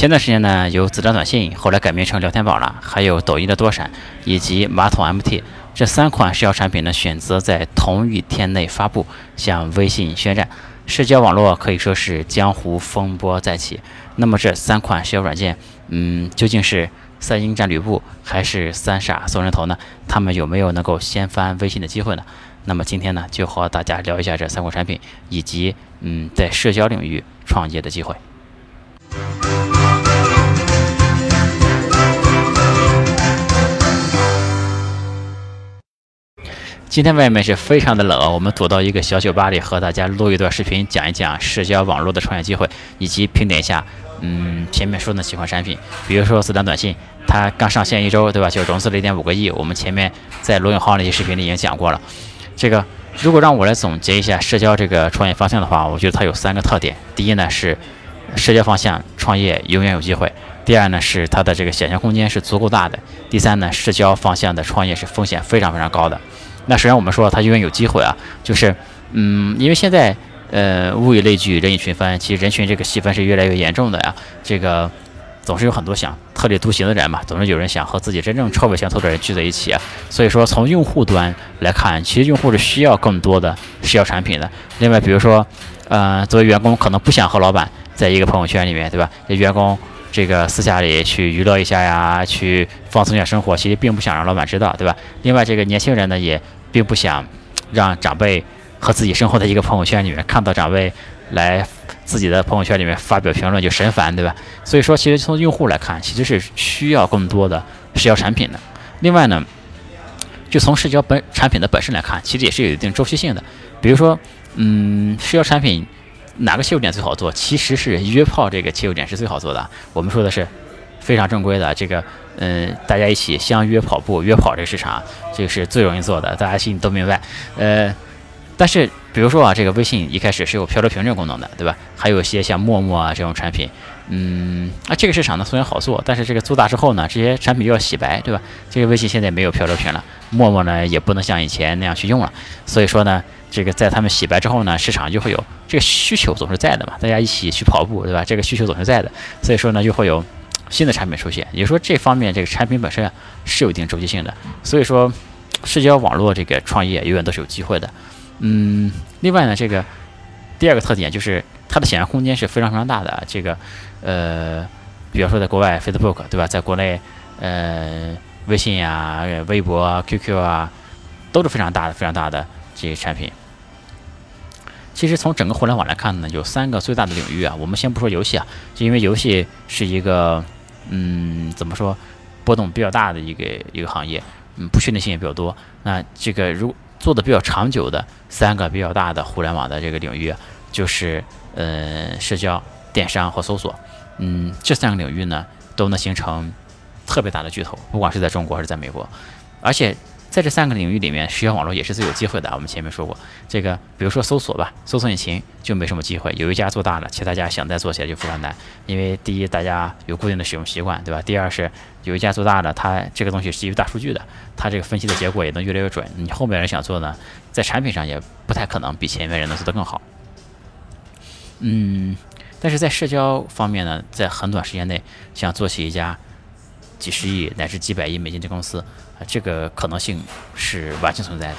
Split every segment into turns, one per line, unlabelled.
前段时间呢，有子弹短信，后来改名成聊天宝了，还有抖音的多闪以及马桶 MT 这三款社交产品呢，选择在同一天内发布，向微信宣战。社交网络可以说是江湖风波再起。那么这三款社交软件，嗯，究竟是三英战吕布，还是三傻送人头呢？他们有没有能够掀翻微信的机会呢？那么今天呢，就和大家聊一下这三款产品，以及嗯，在社交领域创业的机会。今天外面是非常的冷，我们躲到一个小酒吧里，和大家录一段视频，讲一讲社交网络的创业机会，以及评点一下，嗯，前面说的几款产品，比如说子弹短信，它刚上线一周，对吧？就融资了一点五个亿，我们前面在罗永浩那些视频里已经讲过了。这个如果让我来总结一下社交这个创业方向的话，我觉得它有三个特点：第一呢是社交方向创业永远有机会；第二呢是它的这个想象空间是足够大的；第三呢，社交方向的创业是风险非常非常高的。那首先我们说它永远有机会啊，就是，嗯，因为现在，呃，物以类聚，人以群分，其实人群这个细分是越来越严重的呀。这个总是有很多想特立独行的人嘛，总是有人想和自己真正臭味相投的人聚在一起啊。所以说，从用户端来看，其实用户是需要更多的社交产品的。另外，比如说，呃，作为员工可能不想和老板在一个朋友圈里面，对吧？这员工。这个私下里去娱乐一下呀，去放松一下生活，其实并不想让老板知道，对吧？另外，这个年轻人呢，也并不想让长辈和自己生活在一个朋友圈里面，看到长辈来自己的朋友圈里面发表评论就神烦，对吧？所以说，其实从用户来看，其实是需要更多的社交产品的。另外呢，就从社交本产品的本身来看，其实也是有一定周期性的。比如说，嗯，社交产品。哪个切入点最好做？其实是约炮这个切入点是最好做的。我们说的是非常正规的这个，嗯，大家一起相约跑步、约跑这个市场，这个是最容易做的，大家心里都明白。呃，但是比如说啊，这个微信一开始是有漂流瓶这个功能的，对吧？还有一些像陌陌啊这种产品，嗯，啊这个市场呢虽然好做，但是这个做大之后呢，这些产品又要洗白，对吧？这个微信现在没有漂流瓶了，陌陌呢也不能像以前那样去用了，所以说呢。这个在他们洗白之后呢，市场就会有这个需求总是在的嘛，大家一起去跑步，对吧？这个需求总是在的，所以说呢，就会有新的产品出现。也就说，这方面这个产品本身啊是有一定周期性的。所以说，社交网络这个创业永远都是有机会的。嗯，另外呢，这个第二个特点就是它的想象空间是非常非常大的。这个呃，比方说在国外，Facebook 对吧？在国内，呃，微信呀、微博啊、QQ 啊，都是非常大的、非常大的这些产品。其实从整个互联网来看呢，有三个最大的领域啊。我们先不说游戏啊，就因为游戏是一个，嗯，怎么说，波动比较大的一个一个行业，嗯，不确定性也比较多。那这个如做的比较长久的三个比较大的互联网的这个领域，就是呃，社交、电商和搜索。嗯，这三个领域呢，都能形成特别大的巨头，不管是在中国还是在美国，而且。在这三个领域里面，社交网络也是最有机会的。我们前面说过，这个比如说搜索吧，搜索引擎就没什么机会，有一家做大了，其他家想再做起来就非常难。因为第一，大家有固定的使用习惯，对吧？第二是有一家做大了，它这个东西是基于大数据的，它这个分析的结果也能越来越准。你后面人想做呢，在产品上也不太可能比前面人能做得更好。嗯，但是在社交方面呢，在很短时间内想做起一家。几十亿乃至几百亿美金的公司啊，这个可能性是完全存在的。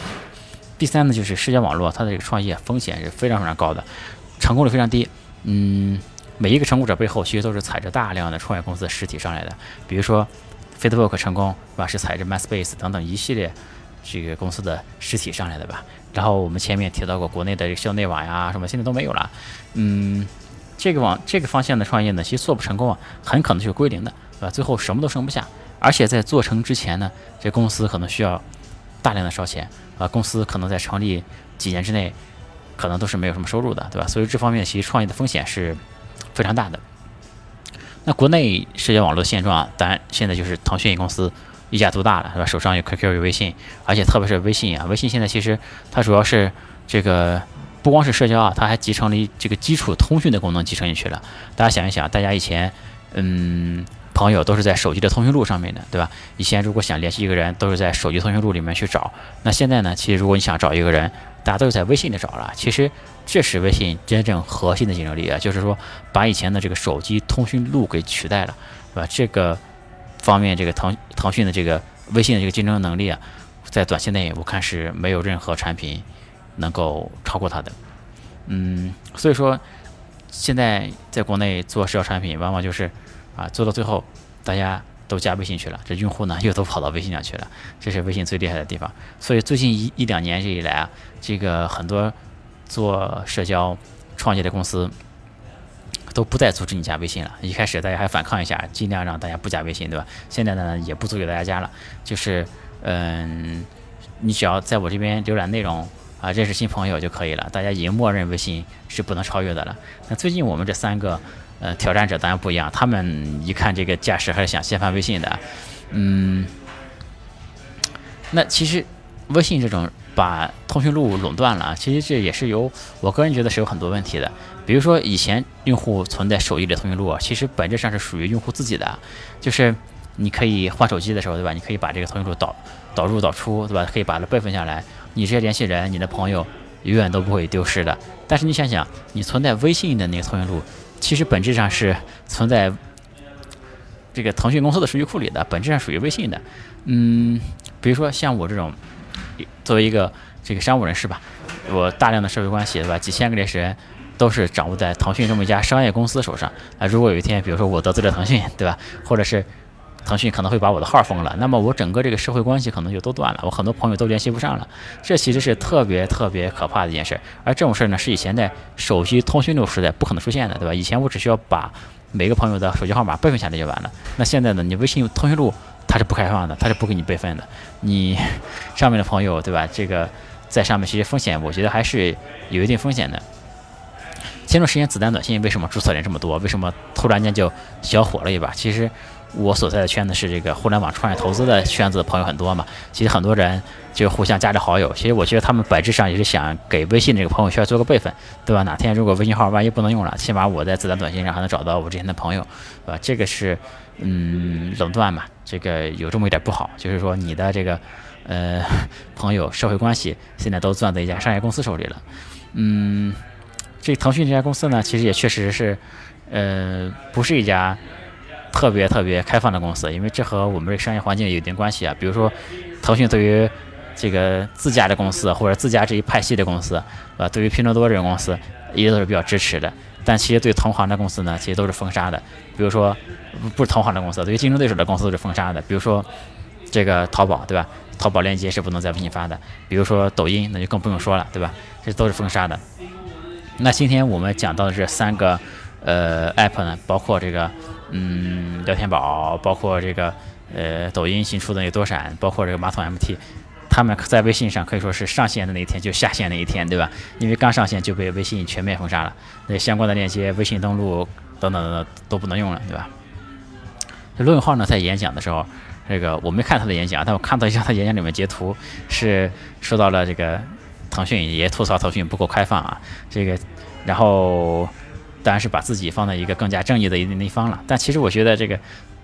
第三呢，就是社交网络，它的这个创业风险是非常非常高的，成功率非常低。嗯，每一个成功者背后其实都是踩着大量的创业公司实体上来的。比如说，Facebook 成功是吧？是踩着 MySpace 等等一系列这个公司的实体上来的吧？然后我们前面提到过国内的这个校内网呀什么，现在都没有了。嗯，这个网这个方向的创业呢，其实做不成功啊，很可能就归零的。对吧？最后什么都剩不下，而且在做成之前呢，这公司可能需要大量的烧钱啊。公司可能在成立几年之内，可能都是没有什么收入的，对吧？所以这方面其实创业的风险是非常大的。那国内社交网络现状，当然现在就是腾讯公司一家独大了，是吧？手上有 QQ 有微信，而且特别是微信啊，微信现在其实它主要是这个不光是社交啊，它还集成了这个基础通讯的功能集成进去了。大家想一想，大家以前嗯。朋友都是在手机的通讯录上面的，对吧？以前如果想联系一个人，都是在手机通讯录里面去找。那现在呢？其实如果你想找一个人，大家都是在微信里找了。其实这是微信真正核心的竞争力啊，就是说把以前的这个手机通讯录给取代了，对吧？这个方面，这个腾腾讯的这个微信的这个竞争能力啊，在短期内我看是没有任何产品能够超过它的。嗯，所以说现在在国内做社交产品，往往就是啊做到最后大家都加微信去了，这用户呢又都跑到微信上去了，这是微信最厉害的地方。所以最近一一两年这以来啊，这个很多做社交创业的公司都不再阻止你加微信了。一开始大家还反抗一下，尽量让大家不加微信，对吧？现在呢也不阻止大家加了，就是嗯，你只要在我这边浏览内容。啊，认识新朋友就可以了。大家已经默认微信是不能超越的了。那最近我们这三个呃挑战者当然不一样，他们一看这个架势还是想先发微信的。嗯，那其实微信这种把通讯录垄断了，其实这也是有我个人觉得是有很多问题的。比如说以前用户存在手机里通讯录，其实本质上是属于用户自己的，就是你可以换手机的时候，对吧？你可以把这个通讯录导导入导出，对吧？可以把它备份下来。你这些联系人，你的朋友永远都不会丢失的。但是你想想，你存在微信的那个通讯录，其实本质上是存在这个腾讯公司的数据库里的，本质上属于微信的。嗯，比如说像我这种作为一个这个商务人士吧，我大量的社会关系，对吧？几千个联系人都是掌握在腾讯这么一家商业公司手上。啊，如果有一天，比如说我得罪了腾讯，对吧？或者是腾讯可能会把我的号封了，那么我整个这个社会关系可能就都断了，我很多朋友都联系不上了，这其实是特别特别可怕的一件事。而这种事儿呢，是以前在手机通讯录时代不可能出现的，对吧？以前我只需要把每个朋友的手机号码备份下来就完了。那现在呢，你微信通讯录它是不开放的，它是不给你备份的。你上面的朋友，对吧？这个在上面其实风险，我觉得还是有一定风险的。前段时间子弹短信为什么注册人这么多？为什么突然间就小火了一把？其实。我所在的圈子是这个互联网创业投资的圈子，朋友很多嘛。其实很多人就互相加着好友。其实我觉得他们本质上也是想给微信这个朋友圈做个备份，对吧？哪天如果微信号万一不能用了，起码我在子弹短信上还能找到我之前的朋友，对吧？这个是嗯垄断嘛，这个有这么一点不好，就是说你的这个呃朋友社会关系现在都攥在一家商业公司手里了。嗯，这腾讯这家公司呢，其实也确实是呃不是一家。特别特别开放的公司，因为这和我们这商业环境有一定关系啊。比如说，腾讯对于这个自家的公司或者自家这一派系的公司，呃，对于拼多多这种公司，一直都是比较支持的。但其实对同行的公司呢，其实都是封杀的。比如说，不是同行的公司，对于竞争对手的公司都是封杀的。比如说，这个淘宝，对吧？淘宝链接是不能在微信发的。比如说抖音，那就更不用说了，对吧？这都是封杀的。那今天我们讲到的这三个呃 app 呢，包括这个。嗯，聊天宝，包括这个呃，抖音新出的那个多闪，包括这个马桶 MT，他们在微信上可以说是上线的那一天就下线那一天，对吧？因为刚上线就被微信全面封杀了，那相关的链接、微信登录等等等等都不能用了，对吧？这罗永浩呢，在演讲的时候，这个我没看他的演讲，但我看到一下他演讲里面截图，是说到了这个腾讯也吐槽腾讯不够开放啊，这个，然后。当然是把自己放在一个更加正义的一那一方了，但其实我觉得这个，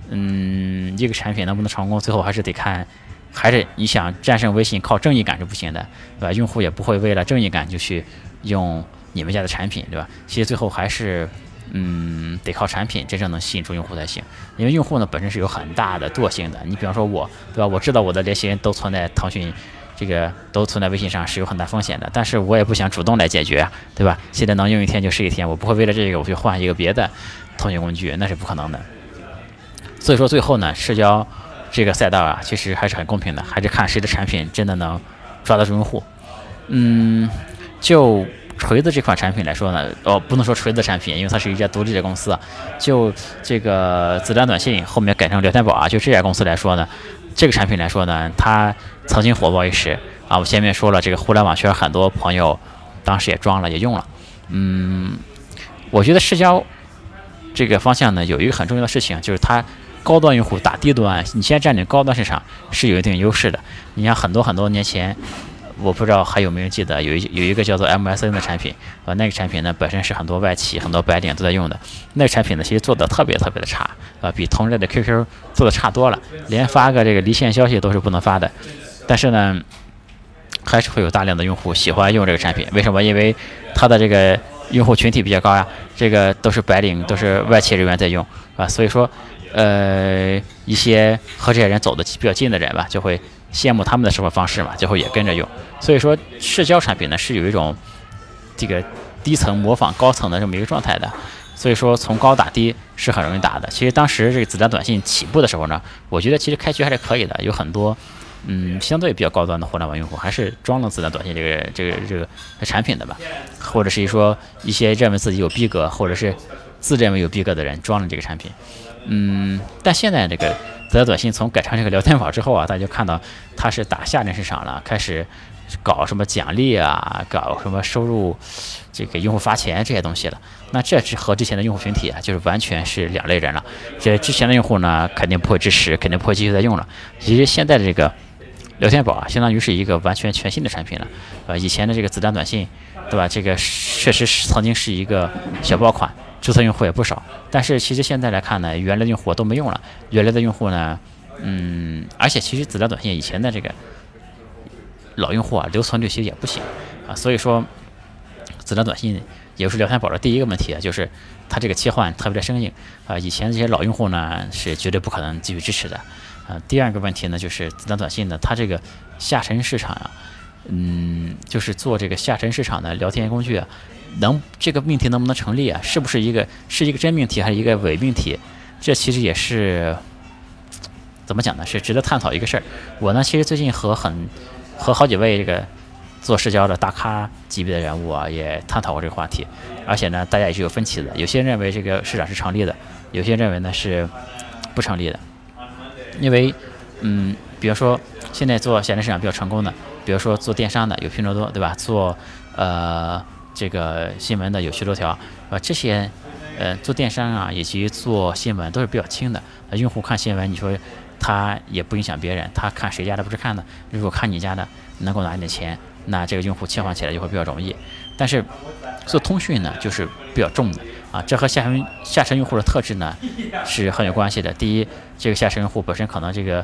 嗯，一个产品能不能成功，最后还是得看，还是你想战胜微信，靠正义感是不行的，对吧？用户也不会为了正义感就去用你们家的产品，对吧？其实最后还是，嗯，得靠产品真正能吸引住用户才行，因为用户呢本身是有很大的惰性的，你比方说我，对吧？我知道我的联系人都存在腾讯。这个都存在微信上是有很大风险的，但是我也不想主动来解决，对吧？现在能用一天就是一天，我不会为了这个我去换一个别的通讯工具，那是不可能的。所以说最后呢，社交这个赛道啊，其实还是很公平的，还是看谁的产品真的能抓得住用户。嗯，就锤子这款产品来说呢，哦，不能说锤子产品，因为它是一家独立的公司。就这个子弹短信后面改成聊天宝啊，就这家公司来说呢。这个产品来说呢，它曾经火爆一时啊。我前面说了，这个互联网圈很多朋友当时也装了，也用了。嗯，我觉得社交这个方向呢，有一个很重要的事情，就是它高端用户打低端，你现在占领高端市场是有一定优势的。你像很多很多年前，我不知道还有没有人记得，有一有一个叫做 MSN 的产品，呃，那个产品呢本身是很多外企、很多白领都在用的。那个产品呢，其实做的特别特别的差，啊，比同类的 QQ 做的差多了，连发个这个离线消息都是不能发的。但是呢，还是会有大量的用户喜欢用这个产品。为什么？因为它的这个用户群体比较高呀，这个都是白领，都是外企人员在用，啊，所以说，呃，一些和这些人走的比较近的人吧，就会。羡慕他们的生活方式嘛，最后也跟着用。所以说，社交产品呢是有一种这个低层模仿高层的这么一个状态的。所以说，从高打低是很容易打的。其实当时这个子弹短信起步的时候呢，我觉得其实开局还是可以的，有很多嗯相对比较高端的互联网用户还是装了子弹短信这个这个这个产品的吧，或者是说一些认为自己有逼格或者是自认为有逼格的人装了这个产品。嗯，但现在这个。子弹短信从改成这个聊天宝之后啊，大家就看到它是打下沉市场了，开始搞什么奖励啊，搞什么收入，这个用户发钱这些东西了。那这是和之前的用户群体啊，就是完全是两类人了。这之前的用户呢，肯定不会支持，肯定不会继续再用了。其实现在的这个聊天宝啊，相当于是一个完全全新的产品了。呃，以前的这个子弹短信，对吧？这个确实是曾经是一个小爆款。注册用户也不少，但是其实现在来看呢，原来的用户都没用了。原来的用户呢，嗯，而且其实子弹短信以前的这个老用户啊，留存率其实也不行啊。所以说，子弹短信也是聊天宝的第一个问题啊，就是它这个切换特别的生硬啊。以前这些老用户呢，是绝对不可能继续支持的啊。第二个问题呢，就是子弹短信呢，它这个下沉市场啊，嗯，就是做这个下沉市场的聊天工具啊。能这个命题能不能成立啊？是不是一个是一个真命题还是一个伪命题？这其实也是怎么讲呢？是值得探讨一个事儿。我呢，其实最近和很和好几位这个做社交的大咖级别的人物啊，也探讨过这个话题。而且呢，大家也是有分歧的。有些人认为这个市场是成立的，有些人认为呢是不成立的。因为，嗯，比如说现在做现在市场比较成功的，比如说做电商的有拼多多，对吧？做呃。这个新闻的有趣头条，呃，这些，呃，做电商啊，以及做新闻都是比较轻的。用户看新闻，你说他也不影响别人，他看谁家的不是看的？如果看你家的，能够拿一点钱，那这个用户切换起来就会比较容易。但是做通讯呢，就是比较重的啊，这和下沉下沉用户的特质呢是很有关系的。第一，这个下沉用户本身可能这个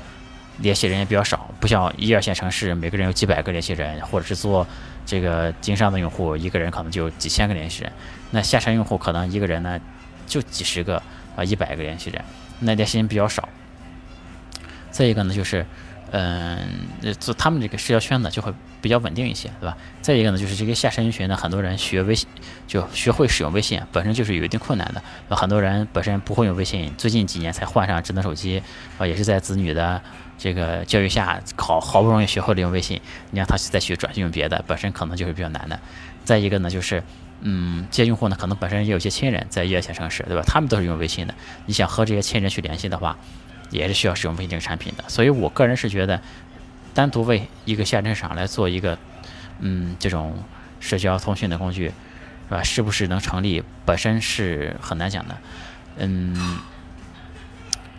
联系人也比较少，不像一二线城市每个人有几百个联系人，或者是做。这个经商的用户一个人可能就几千个联系人，那下沉用户可能一个人呢就几十个啊一百个联系人，那联系人比较少。再一个呢就是，嗯，做他们这个社交圈子就会比较稳定一些，对吧？再一个呢就是这个下沉人群呢，很多人学微信就学会使用微信，本身就是有一定困难的，很多人本身不会用微信，最近几年才换上智能手机，啊，也是在子女的。这个教育下，好好不容易学会了用微信，你让他再去转用别的，本身可能就是比较难的。再一个呢，就是，嗯，这些用户呢，可能本身也有些亲人在一二线城市，对吧？他们都是用微信的。你想和这些亲人去联系的话，也是需要使用微信这个产品的。所以我个人是觉得，单独为一个下沉市场来做一个，嗯，这种社交通讯的工具，是吧？是不是能成立，本身是很难讲的。嗯，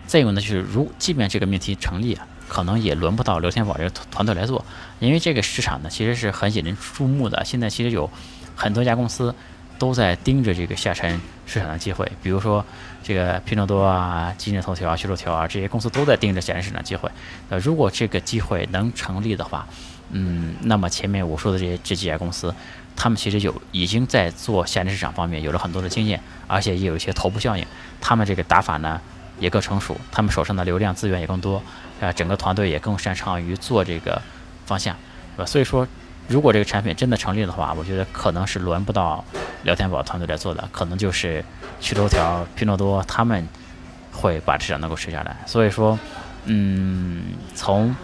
再有呢，就是如即便这个命题成立啊。可能也轮不到刘天宝这个团队来做，因为这个市场呢其实是很引人注目的。现在其实有很多家公司都在盯着这个下沉市场的机会，比如说这个拼多多啊、今日头条啊、趣头条啊这些公司都在盯着下沉市场机会。呃，如果这个机会能成立的话，嗯，那么前面我说的这些这几家公司，他们其实有已经在做下沉市场方面有了很多的经验，而且也有一些头部效应，他们这个打法呢也更成熟，他们手上的流量资源也更多。啊，整个团队也更擅长于做这个方向，是吧？所以说，如果这个产品真的成立的话，我觉得可能是轮不到聊天宝团队来做的，可能就是趣头条、拼多多他们会把市场能够吃下来。所以说，嗯，从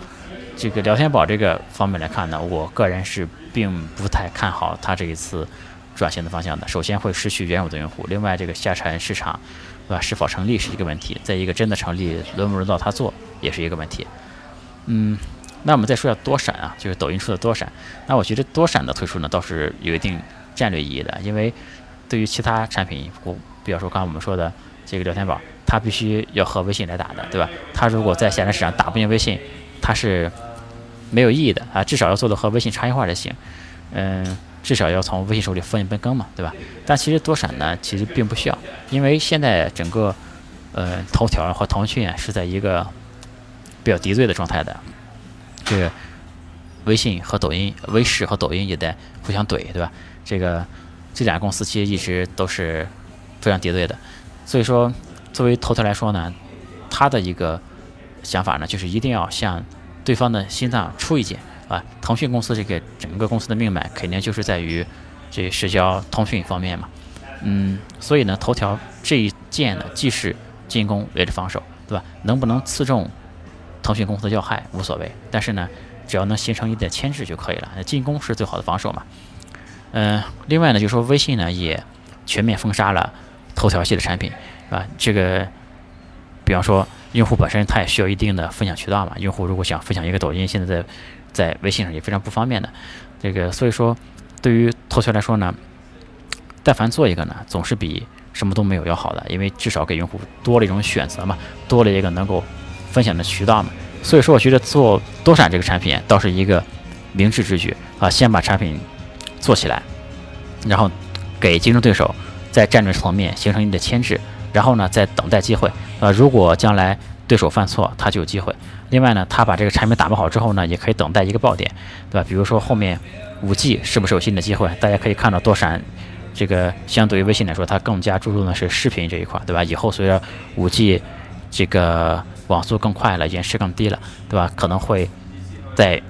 这个聊天宝这个方面来看呢，我个人是并不太看好它这一次转型的方向的。首先会失去原有的用户，另外这个下沉市场，对吧？是否成立是一个问题。再一个，真的成立，轮不轮到他做？也是一个问题，嗯，那我们再说下多闪啊，就是抖音出的多闪。那我觉得多闪的推出呢，倒是有一定战略意义的，因为对于其他产品，我比方说刚刚我们说的这个聊天宝，它必须要和微信来打的，对吧？它如果在现在市场打不赢微信，它是没有意义的啊，至少要做的和微信差异化才行。嗯，至少要从微信手里分一杯羹嘛，对吧？但其实多闪呢，其实并不需要，因为现在整个呃头条和腾讯啊是在一个比较敌对的状态的，这个微信和抖音、微视和抖音也在互相怼，对吧？这个这俩公司其实一直都是非常敌对的，所以说作为头条来说呢，他的一个想法呢，就是一定要向对方的心脏出一剑。啊，腾讯公司这个整个公司的命脉肯定就是在于这社交通讯方面嘛，嗯，所以呢，头条这一剑呢，既是进攻也是防守，对吧？能不能刺中腾讯公司的要害无所谓，但是呢，只要能形成一点牵制就可以了。那进攻是最好的防守嘛。嗯，另外呢，就说微信呢也全面封杀了头条系的产品，是吧？这个，比方说用户本身他也需要一定的分享渠道嘛，用户如果想分享一个抖音，现在在在微信上也非常不方便的，这个所以说，对于头条来说呢，但凡做一个呢，总是比什么都没有要好的，因为至少给用户多了一种选择嘛，多了一个能够分享的渠道嘛。所以说，我觉得做多闪这个产品倒是一个明智之举啊，先把产品做起来，然后给竞争对手在战略层面形成一定的牵制，然后呢，再等待机会啊。如果将来对手犯错，他就有机会。另外呢，他把这个产品打包好之后呢，也可以等待一个爆点，对吧？比如说后面五 G 是不是有新的机会？大家可以看到多闪，这个相对于微信来说，它更加注重的是视频这一块，对吧？以后随着五 G 这个网速更快了，延时更低了，对吧？可能会在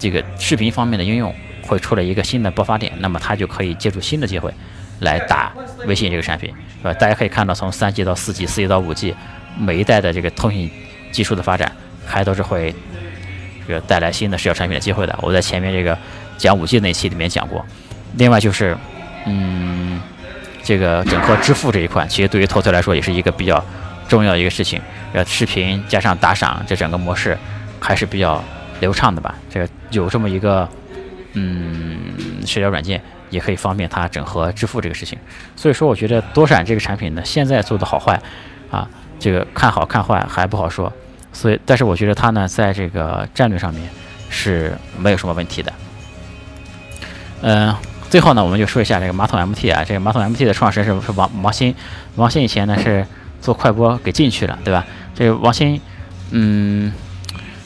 这个视频方面的应用会出来一个新的爆发点，那么它就可以借助新的机会来打微信这个产品，对吧？大家可以看到，从三 G 到四 G，四 G 到五 G，每一代的这个通信技术的发展。还都是会这个带来新的社交产品的机会的。我在前面这个讲五 G 那期里面讲过。另外就是，嗯，这个整个支付这一块，其实对于投资来说也是一个比较重要的一个事情。呃，视频加上打赏，这整个模式还是比较流畅的吧？这个有这么一个嗯社交软件，也可以方便它整合支付这个事情。所以说，我觉得多闪这个产品呢，现在做的好坏啊，这个看好看坏还不好说。所以，但是我觉得他呢，在这个战略上面是没有什么问题的。嗯，最后呢，我们就说一下这个马桶 MT 啊，这个马桶 MT 的创始人是是王王鑫，王鑫以前呢是做快播给进去了，对吧？这个王鑫，嗯，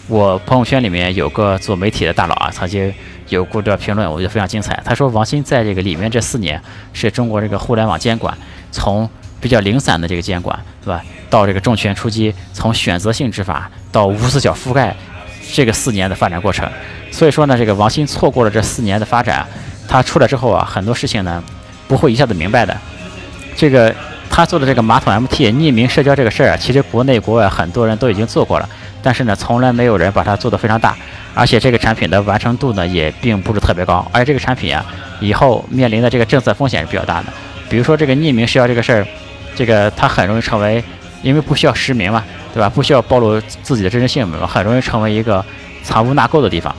我朋友圈里面有个做媒体的大佬啊，曾经有过这评论，我觉得非常精彩。他说，王鑫在这个里面这四年是中国这个互联网监管从比较零散的这个监管，对吧？到这个重拳出击，从选择性执法到无死角覆盖，这个四年的发展过程，所以说呢，这个王鑫错过了这四年的发展，他出来之后啊，很多事情呢不会一下子明白的。这个他做的这个马桶 MT 匿名社交这个事儿啊，其实国内国外很多人都已经做过了，但是呢，从来没有人把它做得非常大，而且这个产品的完成度呢也并不是特别高，而且这个产品啊，以后面临的这个政策风险是比较大的，比如说这个匿名社交这个事儿，这个它很容易成为。因为不需要实名嘛，对吧？不需要暴露自己的真实姓名嘛，很容易成为一个藏污纳垢的地方。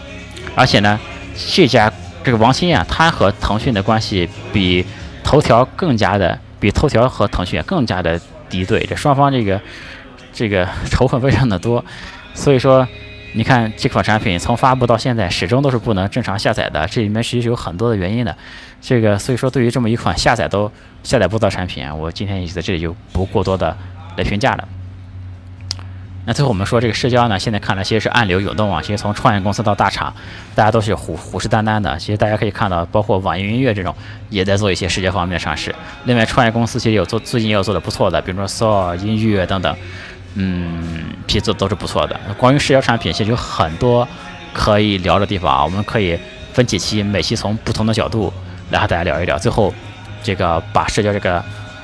而且呢，这家这个王鑫啊，他和腾讯的关系比头条更加的，比头条和腾讯更加的敌对。这双方这个这个仇恨非常的多。所以说，你看这款产品从发布到现在，始终都是不能正常下载的。这里面其实有很多的原因的。这个所以说，对于这么一款下载都下载不到产品啊，我今天也在这里就不过多的。来评价了。那最后我们说这个社交呢，现在看来其实是暗流涌动啊。其实从创业公司到大厂，大家都是虎虎视眈眈的。其实大家可以看到，包括网易云音乐这种也在做一些社交方面的尝试。另外，创业公司其实有做，最近也有做的不错的，比如说 Soul 音乐等等，嗯，批次都是不错的。关于社交产品，其实有很多可以聊的地方啊。我们可以分几期，每期从不同的角度来和大家聊一聊。最后，这个把社交这个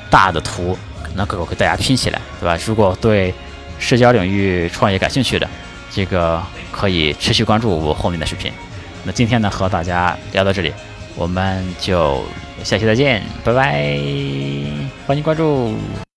大的图。能够给大家拼起来，对吧？如果对社交领域创业感兴趣的，这个可以持续关注我后面的视频。那今天呢，和大家聊到这里，我们就下期再见，拜拜，欢迎关注。